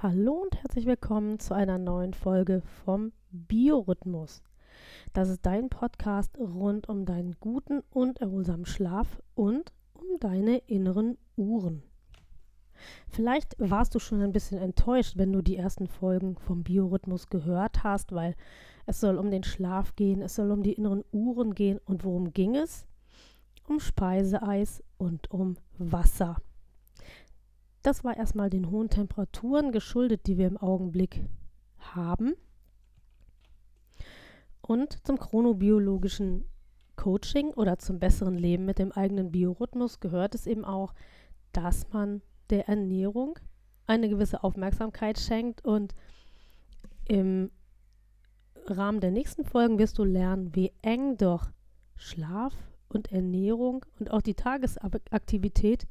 Hallo und herzlich willkommen zu einer neuen Folge vom Biorhythmus. Das ist dein Podcast rund um deinen guten und erholsamen Schlaf und um deine inneren Uhren. Vielleicht warst du schon ein bisschen enttäuscht, wenn du die ersten Folgen vom Biorhythmus gehört hast, weil es soll um den Schlaf gehen, es soll um die inneren Uhren gehen. Und worum ging es? Um Speiseeis und um Wasser. Das war erstmal den hohen Temperaturen geschuldet, die wir im Augenblick haben. Und zum chronobiologischen Coaching oder zum besseren Leben mit dem eigenen Biorhythmus gehört es eben auch, dass man der Ernährung eine gewisse Aufmerksamkeit schenkt. Und im Rahmen der nächsten Folgen wirst du lernen, wie eng doch Schlaf und Ernährung und auch die Tagesaktivität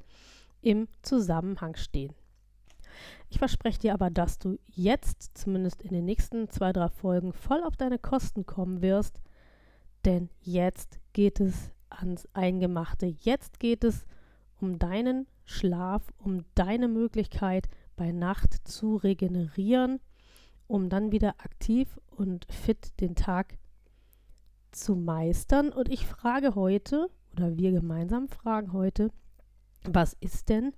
im Zusammenhang stehen. Ich verspreche dir aber, dass du jetzt, zumindest in den nächsten zwei, drei Folgen, voll auf deine Kosten kommen wirst, denn jetzt geht es ans Eingemachte. Jetzt geht es um deinen Schlaf, um deine Möglichkeit bei Nacht zu regenerieren, um dann wieder aktiv und fit den Tag zu meistern. Und ich frage heute, oder wir gemeinsam fragen heute, was ist denn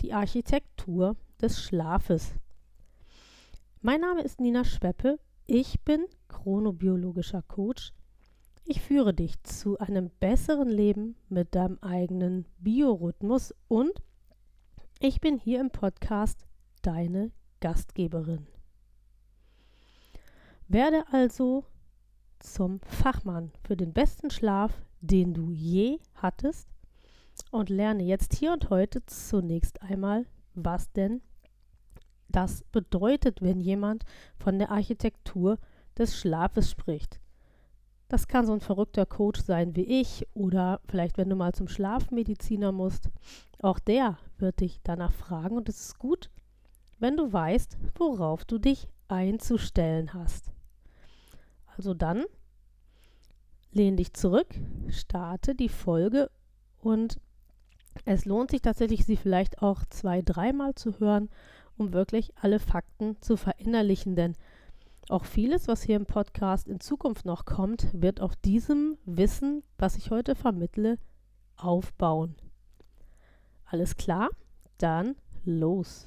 die Architektur des Schlafes? Mein Name ist Nina Schweppe. Ich bin chronobiologischer Coach. Ich führe dich zu einem besseren Leben mit deinem eigenen Biorhythmus und ich bin hier im Podcast deine Gastgeberin. Werde also zum Fachmann für den besten Schlaf, den du je hattest und lerne jetzt hier und heute zunächst einmal, was denn das bedeutet, wenn jemand von der Architektur des Schlafes spricht. Das kann so ein verrückter Coach sein wie ich oder vielleicht, wenn du mal zum Schlafmediziner musst. Auch der wird dich danach fragen und es ist gut, wenn du weißt, worauf du dich einzustellen hast. Also dann lehn dich zurück, starte die Folge und es lohnt sich tatsächlich, sie vielleicht auch zwei, dreimal zu hören, um wirklich alle Fakten zu verinnerlichen. Denn auch vieles, was hier im Podcast in Zukunft noch kommt, wird auf diesem Wissen, was ich heute vermittle, aufbauen. Alles klar? Dann los.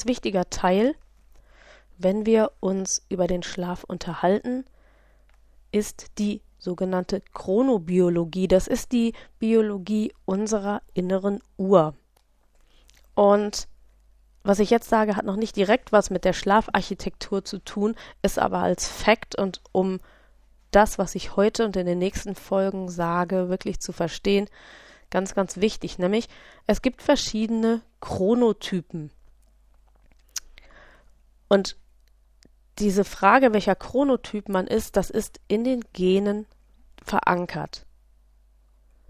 Ganz wichtiger Teil, wenn wir uns über den Schlaf unterhalten, ist die sogenannte Chronobiologie. Das ist die Biologie unserer inneren Uhr. Und was ich jetzt sage, hat noch nicht direkt was mit der Schlafarchitektur zu tun, ist aber als Fakt und um das, was ich heute und in den nächsten Folgen sage, wirklich zu verstehen, ganz, ganz wichtig. Nämlich, es gibt verschiedene Chronotypen. Und diese Frage, welcher Chronotyp man ist, das ist in den Genen verankert.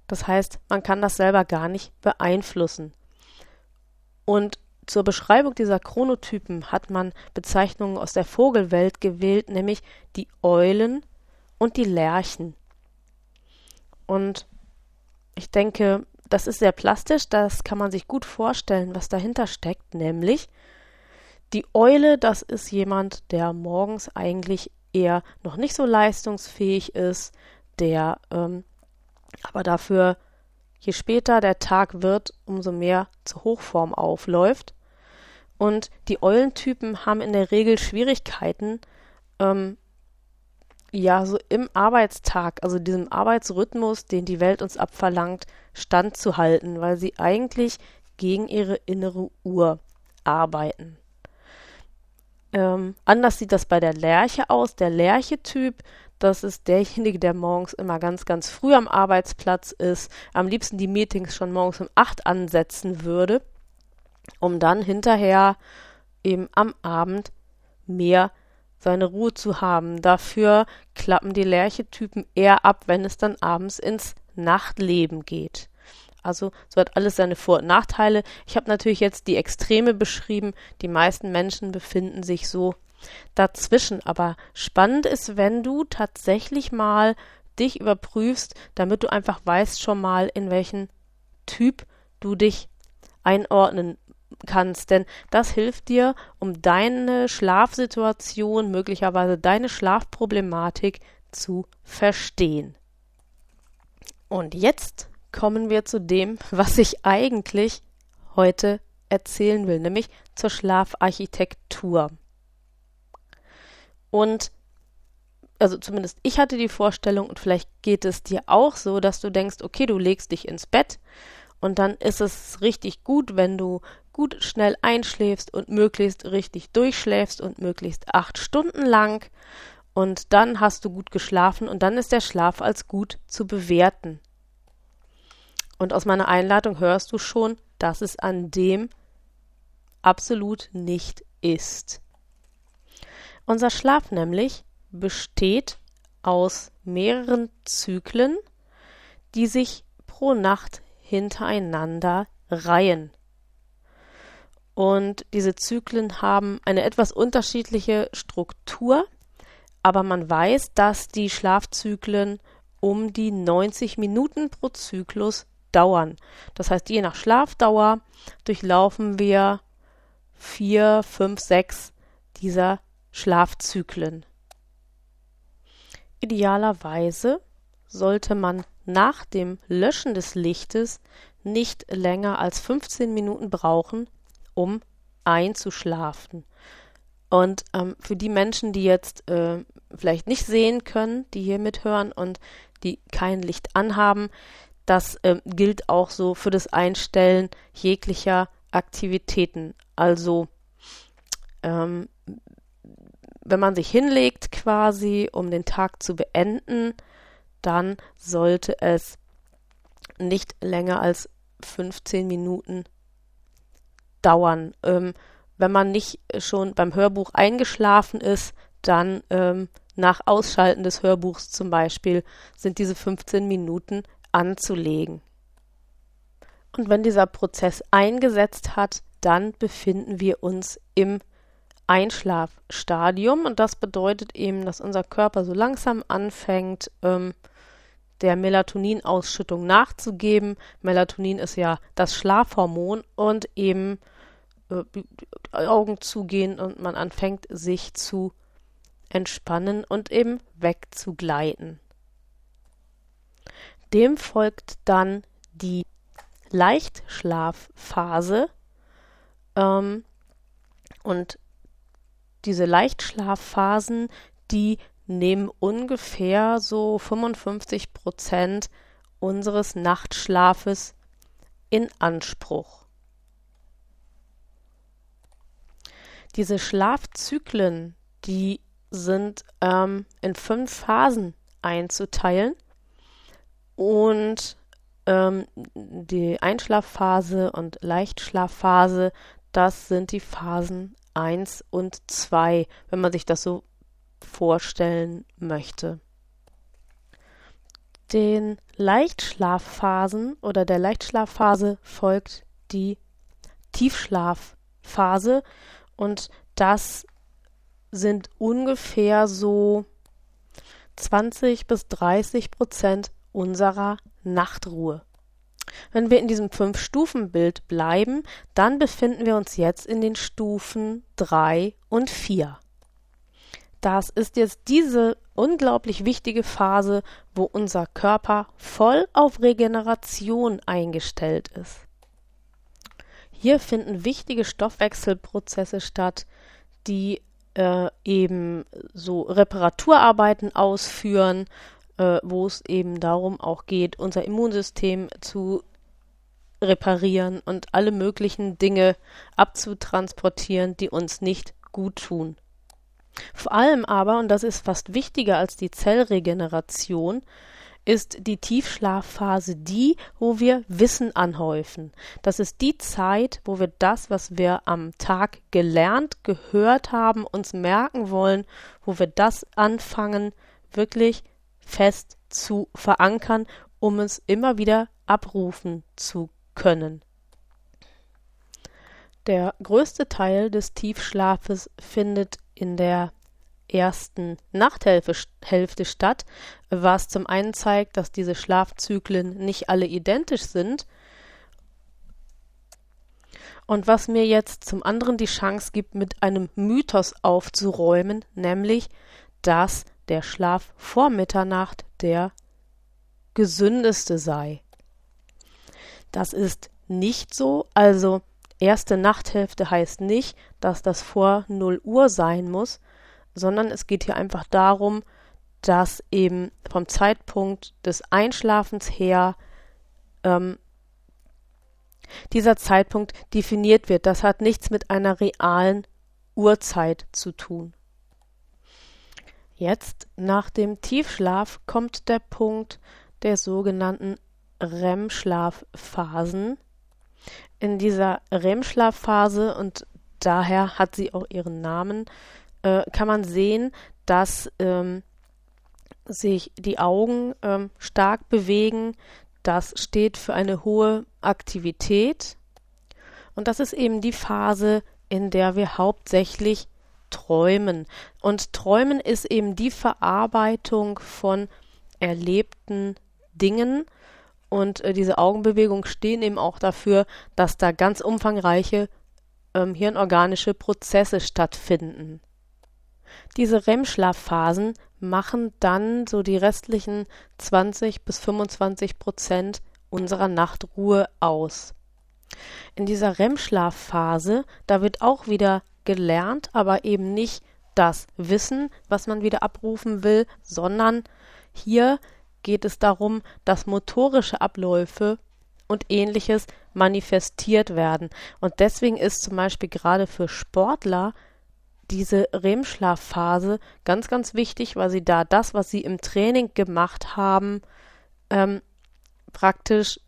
Das heißt, man kann das selber gar nicht beeinflussen. Und zur Beschreibung dieser Chronotypen hat man Bezeichnungen aus der Vogelwelt gewählt, nämlich die Eulen und die Lerchen. Und ich denke, das ist sehr plastisch, das kann man sich gut vorstellen, was dahinter steckt, nämlich die Eule, das ist jemand, der morgens eigentlich eher noch nicht so leistungsfähig ist, der ähm, aber dafür, je später der Tag wird, umso mehr zur Hochform aufläuft. Und die Eulentypen haben in der Regel Schwierigkeiten, ähm, ja, so im Arbeitstag, also diesem Arbeitsrhythmus, den die Welt uns abverlangt, standzuhalten, weil sie eigentlich gegen ihre innere Uhr arbeiten. Ähm, anders sieht das bei der Lerche aus. Der Lerche-Typ, das ist derjenige, der morgens immer ganz, ganz früh am Arbeitsplatz ist, am liebsten die Meetings schon morgens um acht ansetzen würde, um dann hinterher eben am Abend mehr seine Ruhe zu haben. Dafür klappen die Lerchetypen eher ab, wenn es dann abends ins Nachtleben geht. Also so hat alles seine Vor- und Nachteile. Ich habe natürlich jetzt die Extreme beschrieben. Die meisten Menschen befinden sich so dazwischen. Aber spannend ist, wenn du tatsächlich mal dich überprüfst, damit du einfach weißt schon mal, in welchen Typ du dich einordnen kannst. Denn das hilft dir, um deine Schlafsituation, möglicherweise deine Schlafproblematik zu verstehen. Und jetzt kommen wir zu dem, was ich eigentlich heute erzählen will, nämlich zur Schlafarchitektur. Und also zumindest ich hatte die Vorstellung und vielleicht geht es dir auch so, dass du denkst, okay, du legst dich ins Bett und dann ist es richtig gut, wenn du gut schnell einschläfst und möglichst richtig durchschläfst und möglichst acht Stunden lang und dann hast du gut geschlafen und dann ist der Schlaf als gut zu bewerten. Und aus meiner Einladung hörst du schon, dass es an dem absolut nicht ist. Unser Schlaf nämlich besteht aus mehreren Zyklen, die sich pro Nacht hintereinander reihen. Und diese Zyklen haben eine etwas unterschiedliche Struktur, aber man weiß, dass die Schlafzyklen um die 90 Minuten pro Zyklus dauern. Das heißt, je nach Schlafdauer durchlaufen wir vier, fünf, sechs dieser Schlafzyklen. Idealerweise sollte man nach dem Löschen des Lichtes nicht länger als 15 Minuten brauchen, um einzuschlafen. Und ähm, für die Menschen, die jetzt äh, vielleicht nicht sehen können, die hier mithören und die kein Licht anhaben, das ähm, gilt auch so für das Einstellen jeglicher Aktivitäten. Also ähm, wenn man sich hinlegt quasi, um den Tag zu beenden, dann sollte es nicht länger als 15 Minuten dauern. Ähm, wenn man nicht schon beim Hörbuch eingeschlafen ist, dann ähm, nach Ausschalten des Hörbuchs zum Beispiel sind diese 15 Minuten anzulegen. Und wenn dieser Prozess eingesetzt hat, dann befinden wir uns im Einschlafstadium und das bedeutet eben, dass unser Körper so langsam anfängt, ähm, der Melatoninausschüttung nachzugeben. Melatonin ist ja das Schlafhormon und eben äh, Augen zugehen und man anfängt sich zu entspannen und eben wegzugleiten. Dem folgt dann die Leichtschlafphase. Ähm, und diese Leichtschlafphasen, die nehmen ungefähr so 55 Prozent unseres Nachtschlafes in Anspruch. Diese Schlafzyklen, die sind ähm, in fünf Phasen einzuteilen. Und ähm, die Einschlafphase und Leichtschlafphase, das sind die Phasen 1 und 2, wenn man sich das so vorstellen möchte. Den Leichtschlafphasen oder der Leichtschlafphase folgt die Tiefschlafphase und das sind ungefähr so 20 bis 30 Prozent unserer Nachtruhe. Wenn wir in diesem Fünf-Stufen-Bild bleiben, dann befinden wir uns jetzt in den Stufen 3 und 4. Das ist jetzt diese unglaublich wichtige Phase, wo unser Körper voll auf Regeneration eingestellt ist. Hier finden wichtige Stoffwechselprozesse statt, die äh, eben so Reparaturarbeiten ausführen, äh, wo es eben darum auch geht, unser Immunsystem zu reparieren und alle möglichen Dinge abzutransportieren, die uns nicht gut tun. Vor allem aber, und das ist fast wichtiger als die Zellregeneration, ist die Tiefschlafphase die, wo wir Wissen anhäufen. Das ist die Zeit, wo wir das, was wir am Tag gelernt, gehört haben, uns merken wollen, wo wir das anfangen, wirklich fest zu verankern, um es immer wieder abrufen zu können. Der größte Teil des Tiefschlafes findet in der ersten Nachthälfte statt, was zum einen zeigt, dass diese Schlafzyklen nicht alle identisch sind und was mir jetzt zum anderen die Chance gibt, mit einem Mythos aufzuräumen, nämlich, dass der Schlaf vor Mitternacht der gesündeste sei. Das ist nicht so, also erste Nachthälfte heißt nicht, dass das vor 0 Uhr sein muss, sondern es geht hier einfach darum, dass eben vom Zeitpunkt des Einschlafens her ähm, dieser Zeitpunkt definiert wird. Das hat nichts mit einer realen Uhrzeit zu tun. Jetzt nach dem Tiefschlaf kommt der Punkt der sogenannten REM-Schlafphasen. In dieser REM-Schlafphase und daher hat sie auch ihren Namen, äh, kann man sehen, dass ähm, sich die Augen ähm, stark bewegen. Das steht für eine hohe Aktivität. Und das ist eben die Phase, in der wir hauptsächlich träumen. Und träumen ist eben die Verarbeitung von erlebten Dingen. Und äh, diese Augenbewegungen stehen eben auch dafür, dass da ganz umfangreiche ähm, hirnorganische Prozesse stattfinden. Diese REM-Schlafphasen machen dann so die restlichen 20 bis 25 Prozent unserer Nachtruhe aus. In dieser REM-Schlafphase, da wird auch wieder gelernt, aber eben nicht das Wissen, was man wieder abrufen will, sondern hier geht es darum, dass motorische Abläufe und ähnliches manifestiert werden. Und deswegen ist zum Beispiel gerade für Sportler diese REM-Schlafphase ganz, ganz wichtig, weil sie da das, was sie im Training gemacht haben, ähm, praktisch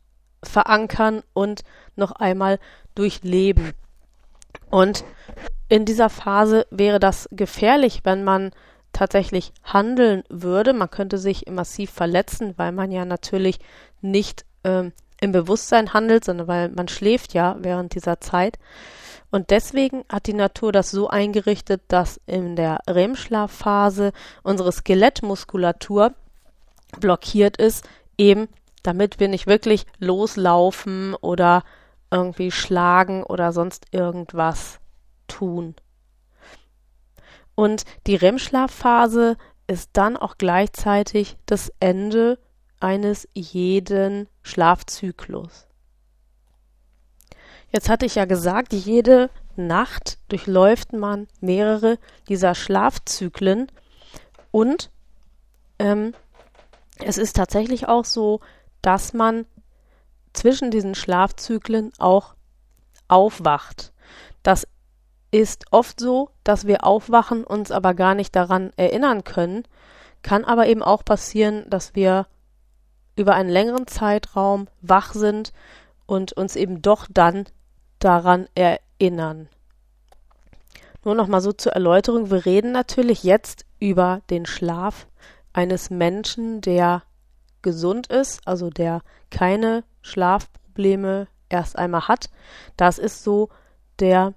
verankern und noch einmal durchleben. Und in dieser Phase wäre das gefährlich, wenn man tatsächlich handeln würde. Man könnte sich massiv verletzen, weil man ja natürlich nicht ähm, im Bewusstsein handelt, sondern weil man schläft ja während dieser Zeit. Und deswegen hat die Natur das so eingerichtet, dass in der REM-Schlafphase unsere Skelettmuskulatur blockiert ist, eben damit wir nicht wirklich loslaufen oder irgendwie schlagen oder sonst irgendwas tun. Und die REM-Schlafphase ist dann auch gleichzeitig das Ende eines jeden Schlafzyklus. Jetzt hatte ich ja gesagt, jede Nacht durchläuft man mehrere dieser Schlafzyklen und ähm, es ist tatsächlich auch so, dass man zwischen diesen Schlafzyklen auch aufwacht. Das ist oft so, dass wir aufwachen, uns aber gar nicht daran erinnern können, kann aber eben auch passieren, dass wir über einen längeren Zeitraum wach sind und uns eben doch dann daran erinnern. Nur noch mal so zur Erläuterung, wir reden natürlich jetzt über den Schlaf eines Menschen, der gesund ist, also der keine Schlafprobleme erst einmal hat. Das ist so der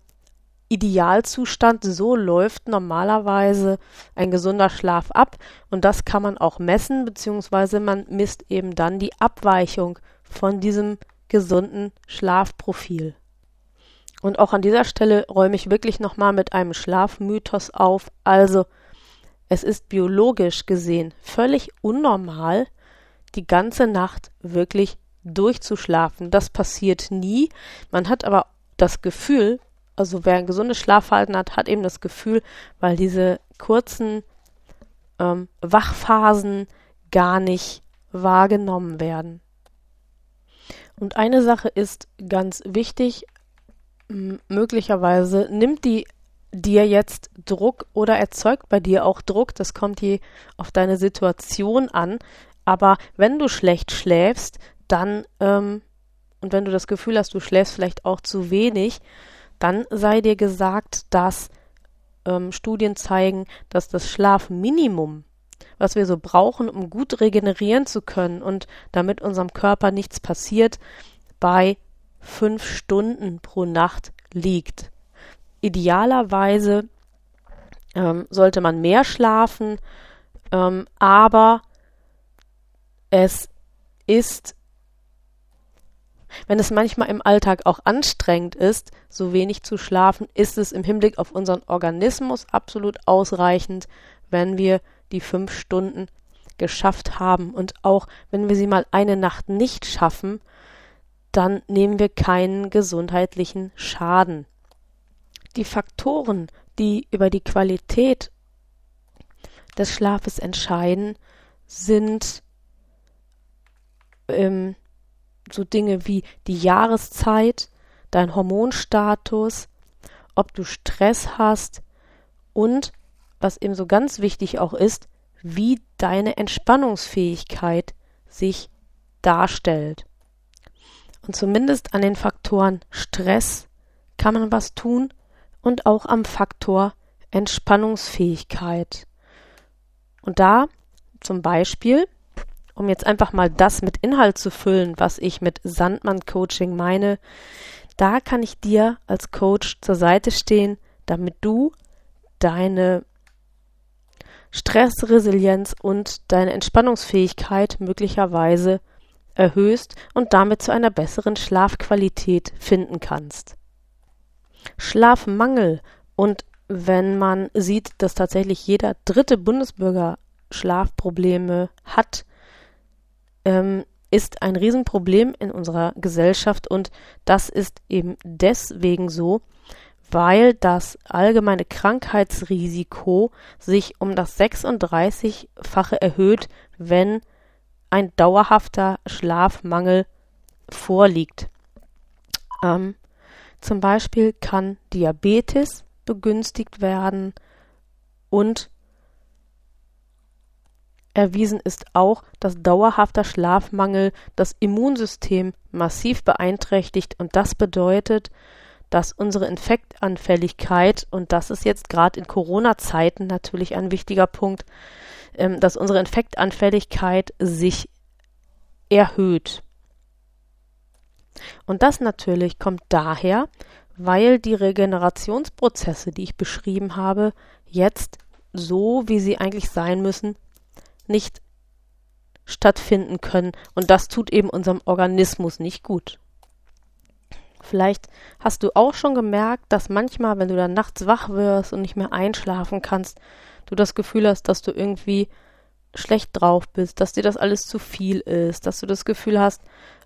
Idealzustand. So läuft normalerweise ein gesunder Schlaf ab und das kann man auch messen, beziehungsweise man misst eben dann die Abweichung von diesem gesunden Schlafprofil. Und auch an dieser Stelle räume ich wirklich nochmal mit einem Schlafmythos auf. Also, es ist biologisch gesehen völlig unnormal, die ganze Nacht wirklich durchzuschlafen. Das passiert nie. Man hat aber das Gefühl, also wer ein gesundes Schlafverhalten hat, hat eben das Gefühl, weil diese kurzen ähm, Wachphasen gar nicht wahrgenommen werden. Und eine Sache ist ganz wichtig, möglicherweise nimmt die dir jetzt Druck oder erzeugt bei dir auch Druck, das kommt je auf deine Situation an, aber wenn du schlecht schläfst, dann ähm, und wenn du das Gefühl hast, du schläfst vielleicht auch zu wenig, dann sei dir gesagt, dass ähm, Studien zeigen, dass das Schlafminimum, was wir so brauchen, um gut regenerieren zu können und damit unserem Körper nichts passiert, bei fünf Stunden pro Nacht liegt. Idealerweise ähm, sollte man mehr schlafen, ähm, aber es ist wenn es manchmal im Alltag auch anstrengend ist, so wenig zu schlafen, ist es im Hinblick auf unseren Organismus absolut ausreichend, wenn wir die fünf Stunden geschafft haben. Und auch wenn wir sie mal eine Nacht nicht schaffen, dann nehmen wir keinen gesundheitlichen Schaden. Die Faktoren, die über die Qualität des Schlafes entscheiden, sind ähm, so Dinge wie die Jahreszeit, dein Hormonstatus, ob du Stress hast und, was eben so ganz wichtig auch ist, wie deine Entspannungsfähigkeit sich darstellt. Und zumindest an den Faktoren Stress kann man was tun und auch am Faktor Entspannungsfähigkeit. Und da zum Beispiel um jetzt einfach mal das mit Inhalt zu füllen, was ich mit Sandmann-Coaching meine, da kann ich dir als Coach zur Seite stehen, damit du deine Stressresilienz und deine Entspannungsfähigkeit möglicherweise erhöhst und damit zu einer besseren Schlafqualität finden kannst. Schlafmangel und wenn man sieht, dass tatsächlich jeder dritte Bundesbürger Schlafprobleme hat, ähm, ist ein Riesenproblem in unserer Gesellschaft und das ist eben deswegen so, weil das allgemeine Krankheitsrisiko sich um das 36-fache erhöht, wenn ein dauerhafter Schlafmangel vorliegt. Ähm, zum Beispiel kann Diabetes begünstigt werden und Erwiesen ist auch, dass dauerhafter Schlafmangel das Immunsystem massiv beeinträchtigt und das bedeutet, dass unsere Infektanfälligkeit, und das ist jetzt gerade in Corona-Zeiten natürlich ein wichtiger Punkt, ähm, dass unsere Infektanfälligkeit sich erhöht. Und das natürlich kommt daher, weil die Regenerationsprozesse, die ich beschrieben habe, jetzt so, wie sie eigentlich sein müssen, nicht stattfinden können. Und das tut eben unserem Organismus nicht gut. Vielleicht hast du auch schon gemerkt, dass manchmal, wenn du dann nachts wach wirst und nicht mehr einschlafen kannst, du das Gefühl hast, dass du irgendwie schlecht drauf bist, dass dir das alles zu viel ist, dass du das Gefühl hast,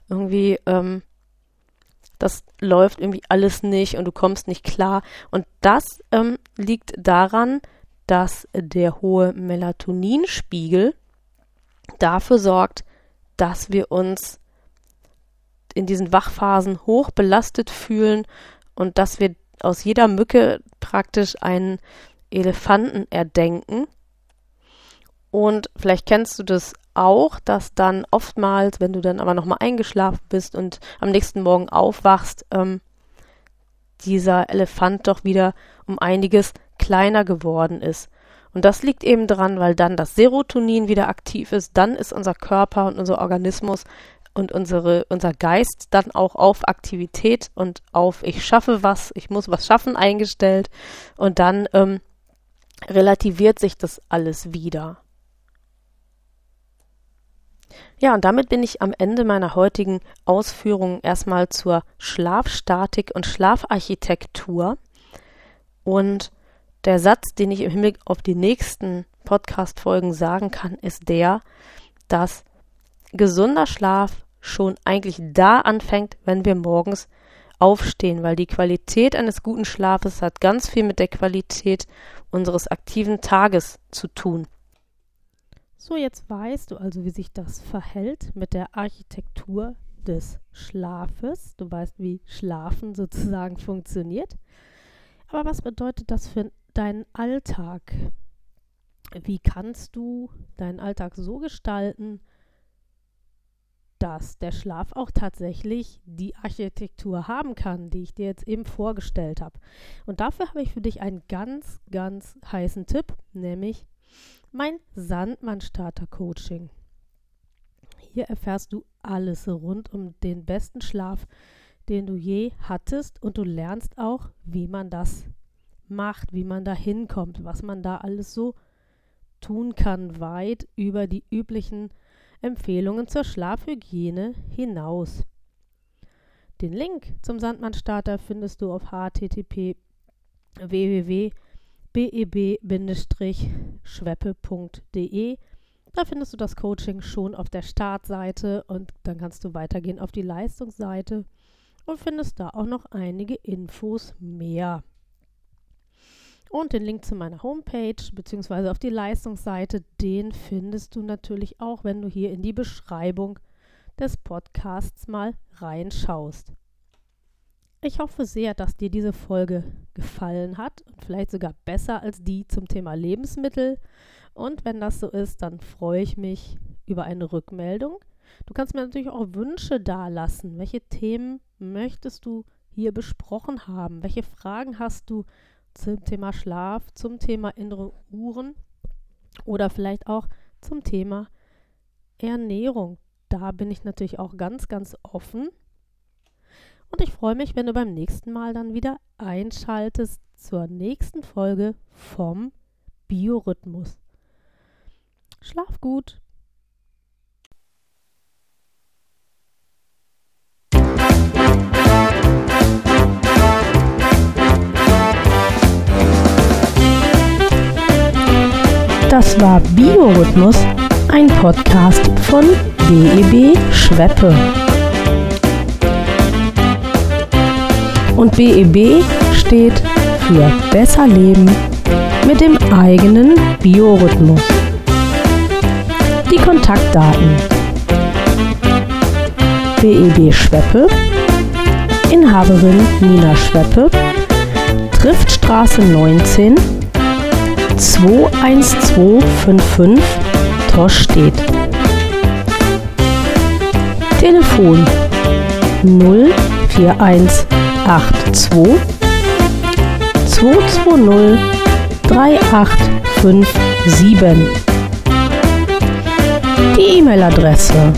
irgendwie, ähm, das läuft irgendwie alles nicht und du kommst nicht klar. Und das ähm, liegt daran, dass der hohe Melatoninspiegel dafür sorgt, dass wir uns in diesen Wachphasen hoch belastet fühlen und dass wir aus jeder Mücke praktisch einen Elefanten erdenken. Und vielleicht kennst du das auch, dass dann oftmals, wenn du dann aber nochmal eingeschlafen bist und am nächsten Morgen aufwachst, ähm, dieser Elefant doch wieder um einiges kleiner geworden ist. Und das liegt eben daran, weil dann das Serotonin wieder aktiv ist, dann ist unser Körper und unser Organismus und unsere, unser Geist dann auch auf Aktivität und auf ich schaffe was, ich muss was schaffen eingestellt und dann ähm, relativiert sich das alles wieder. Ja, und damit bin ich am Ende meiner heutigen Ausführungen erstmal zur Schlafstatik und Schlafarchitektur. Und der Satz, den ich im Hinblick auf die nächsten Podcast-Folgen sagen kann, ist der, dass gesunder Schlaf schon eigentlich da anfängt, wenn wir morgens aufstehen, weil die Qualität eines guten Schlafes hat ganz viel mit der Qualität unseres aktiven Tages zu tun. So, jetzt weißt du also, wie sich das verhält mit der Architektur des Schlafes. Du weißt, wie Schlafen sozusagen funktioniert. Aber was bedeutet das für deinen Alltag? Wie kannst du deinen Alltag so gestalten, dass der Schlaf auch tatsächlich die Architektur haben kann, die ich dir jetzt eben vorgestellt habe. Und dafür habe ich für dich einen ganz, ganz heißen Tipp, nämlich mein Sandmann-Starter-Coaching. Hier erfährst du alles rund um den besten Schlaf, den du je hattest und du lernst auch, wie man das macht, wie man da hinkommt, was man da alles so tun kann, weit über die üblichen Empfehlungen zur Schlafhygiene hinaus. Den Link zum Sandmann-Starter findest du auf http www.beb-schweppe.de. Da findest du das Coaching schon auf der Startseite und dann kannst du weitergehen auf die Leistungsseite und findest da auch noch einige Infos mehr. Und den Link zu meiner Homepage bzw. auf die Leistungsseite, den findest du natürlich auch, wenn du hier in die Beschreibung des Podcasts mal reinschaust. Ich hoffe sehr, dass dir diese Folge gefallen hat und vielleicht sogar besser als die zum Thema Lebensmittel. Und wenn das so ist, dann freue ich mich über eine Rückmeldung. Du kannst mir natürlich auch Wünsche dalassen. Welche Themen möchtest du hier besprochen haben? Welche Fragen hast du zum Thema Schlaf, zum Thema innere Uhren oder vielleicht auch zum Thema Ernährung. Da bin ich natürlich auch ganz, ganz offen. Und ich freue mich, wenn du beim nächsten Mal dann wieder einschaltest zur nächsten Folge vom Biorhythmus. Schlaf gut. Das war Biorhythmus, ein Podcast von BEB Schweppe. Und BEB steht für Besser Leben mit dem eigenen Biorhythmus. Die Kontaktdaten. BEB Schweppe, Inhaberin Nina Schweppe, Triftstraße 19 21255 Torstedt. Telefon 04182 220 3857. Die E-Mail-Adresse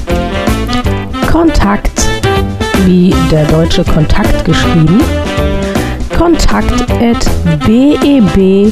Kontakt wie der deutsche Kontakt geschrieben kontakt at beb